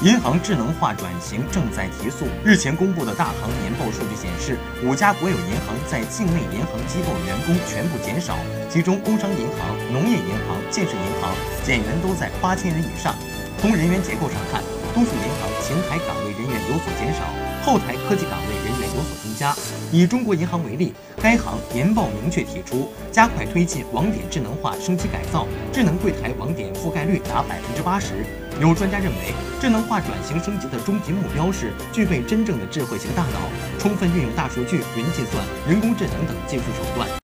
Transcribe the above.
银行智能化转型正在提速。日前公布的大行年报数据显示，五家国有银行在境内银行机构员工全部减少，其中工商银行、农业银行、建设银行减员都在八千人以上。从人员结构上看，多数银行前台岗位人员有所减少，后台科技岗位人家。以中国银行为例，该行年报明确提出，加快推进网点智能化升级改造，智能柜台网点覆盖率达百分之八十。有专家认为，智能化转型升级的终极目标是具备真正的智慧型大脑，充分运用大数据、云计算、人工智能等技术手段。